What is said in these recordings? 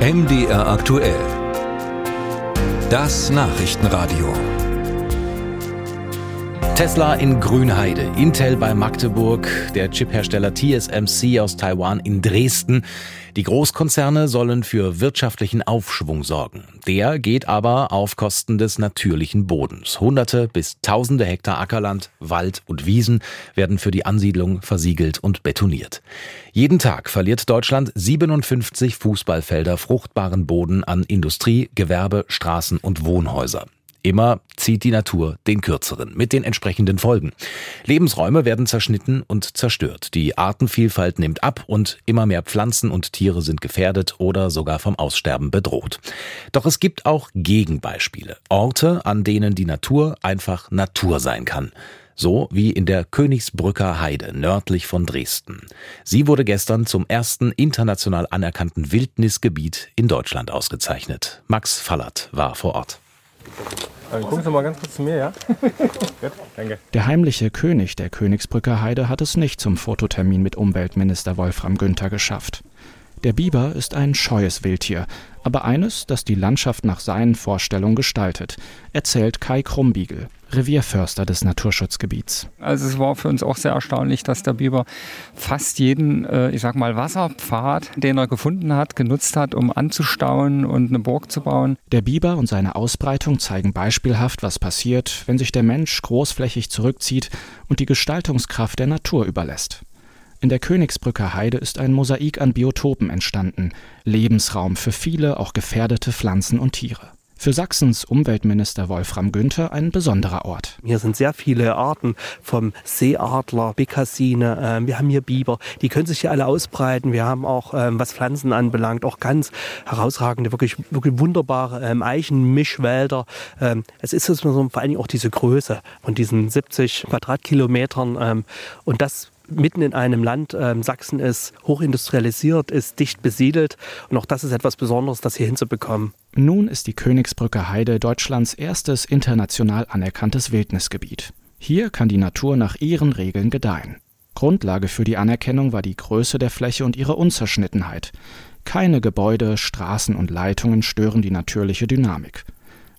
MDR aktuell. Das Nachrichtenradio. Tesla in Grünheide, Intel bei Magdeburg, der Chiphersteller TSMC aus Taiwan in Dresden. Die Großkonzerne sollen für wirtschaftlichen Aufschwung sorgen. Der geht aber auf Kosten des natürlichen Bodens. Hunderte bis tausende Hektar Ackerland, Wald und Wiesen werden für die Ansiedlung versiegelt und betoniert. Jeden Tag verliert Deutschland 57 Fußballfelder fruchtbaren Boden an Industrie, Gewerbe, Straßen und Wohnhäuser. Immer zieht die Natur den kürzeren mit den entsprechenden Folgen. Lebensräume werden zerschnitten und zerstört. Die Artenvielfalt nimmt ab und immer mehr Pflanzen und Tiere sind gefährdet oder sogar vom Aussterben bedroht. Doch es gibt auch Gegenbeispiele. Orte, an denen die Natur einfach Natur sein kann. So wie in der Königsbrücker Heide nördlich von Dresden. Sie wurde gestern zum ersten international anerkannten Wildnisgebiet in Deutschland ausgezeichnet. Max Fallert war vor Ort. Also, gucken Sie mal ganz kurz zu mir, ja? Gut, danke. Der heimliche König der Königsbrücker Heide hat es nicht zum Fototermin mit Umweltminister Wolfram Günther geschafft. Der Biber ist ein scheues Wildtier, aber eines, das die Landschaft nach seinen Vorstellungen gestaltet, erzählt Kai Krumbiegel, Revierförster des Naturschutzgebiets. Also es war für uns auch sehr erstaunlich, dass der Biber fast jeden, äh, ich sag mal, Wasserpfad, den er gefunden hat, genutzt hat, um anzustauen und eine Burg zu bauen. Der Biber und seine Ausbreitung zeigen beispielhaft, was passiert, wenn sich der Mensch großflächig zurückzieht und die Gestaltungskraft der Natur überlässt. In der Königsbrücker Heide ist ein Mosaik an Biotopen entstanden, Lebensraum für viele, auch gefährdete Pflanzen und Tiere. Für Sachsens Umweltminister Wolfram Günther ein besonderer Ort. Hier sind sehr viele Arten vom Seeadler, Bekassine, äh, wir haben hier Biber, die können sich hier alle ausbreiten. Wir haben auch, ähm, was Pflanzen anbelangt, auch ganz herausragende, wirklich, wirklich wunderbare ähm, Eichenmischwälder. Ähm, es ist so, vor allen Dingen auch diese Größe von diesen 70 Quadratkilometern ähm, und das mitten in einem Land, ähm, Sachsen ist hochindustrialisiert, ist dicht besiedelt und auch das ist etwas Besonderes, das hier hinzubekommen. Nun ist die Königsbrücker Heide Deutschlands erstes international anerkanntes Wildnisgebiet. Hier kann die Natur nach ihren Regeln gedeihen. Grundlage für die Anerkennung war die Größe der Fläche und ihre Unzerschnittenheit. Keine Gebäude, Straßen und Leitungen stören die natürliche Dynamik.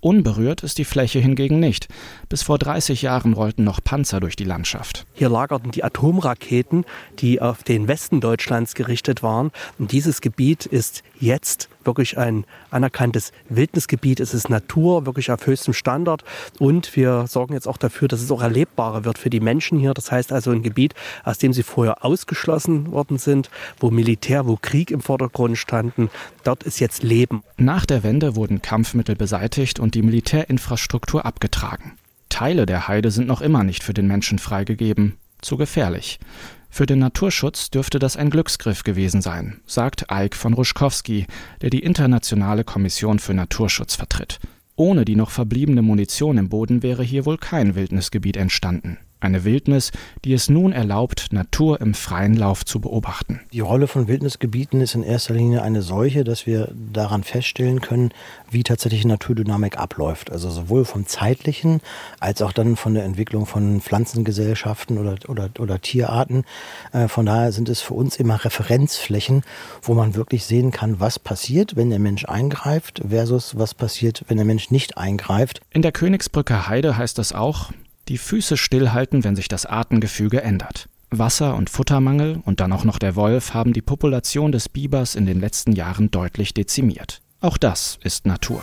Unberührt ist die Fläche hingegen nicht. Bis vor 30 Jahren rollten noch Panzer durch die Landschaft. Hier lagerten die Atomraketen, die auf den Westen Deutschlands gerichtet waren. Und dieses Gebiet ist jetzt wirklich ein anerkanntes Wildnisgebiet. Es ist Natur, wirklich auf höchstem Standard. Und wir sorgen jetzt auch dafür, dass es auch erlebbarer wird für die Menschen hier. Das heißt also ein Gebiet, aus dem sie vorher ausgeschlossen worden sind, wo Militär, wo Krieg im Vordergrund standen. Dort ist jetzt Leben. Nach der Wende wurden Kampfmittel beseitigt und die Militärinfrastruktur abgetragen. Teile der Heide sind noch immer nicht für den Menschen freigegeben. Zu gefährlich. Für den Naturschutz dürfte das ein Glücksgriff gewesen sein, sagt Eik von Ruschkowski, der die Internationale Kommission für Naturschutz vertritt. Ohne die noch verbliebene Munition im Boden wäre hier wohl kein Wildnisgebiet entstanden. Eine Wildnis, die es nun erlaubt, Natur im freien Lauf zu beobachten. Die Rolle von Wildnisgebieten ist in erster Linie eine solche, dass wir daran feststellen können, wie tatsächlich Naturdynamik abläuft. Also sowohl vom zeitlichen als auch dann von der Entwicklung von Pflanzengesellschaften oder, oder, oder Tierarten. Äh, von daher sind es für uns immer Referenzflächen, wo man wirklich sehen kann, was passiert, wenn der Mensch eingreift versus was passiert, wenn der Mensch nicht eingreift. In der Königsbrücker Heide heißt das auch, die Füße stillhalten, wenn sich das Artengefüge ändert. Wasser- und Futtermangel und dann auch noch der Wolf haben die Population des Bibers in den letzten Jahren deutlich dezimiert. Auch das ist Natur.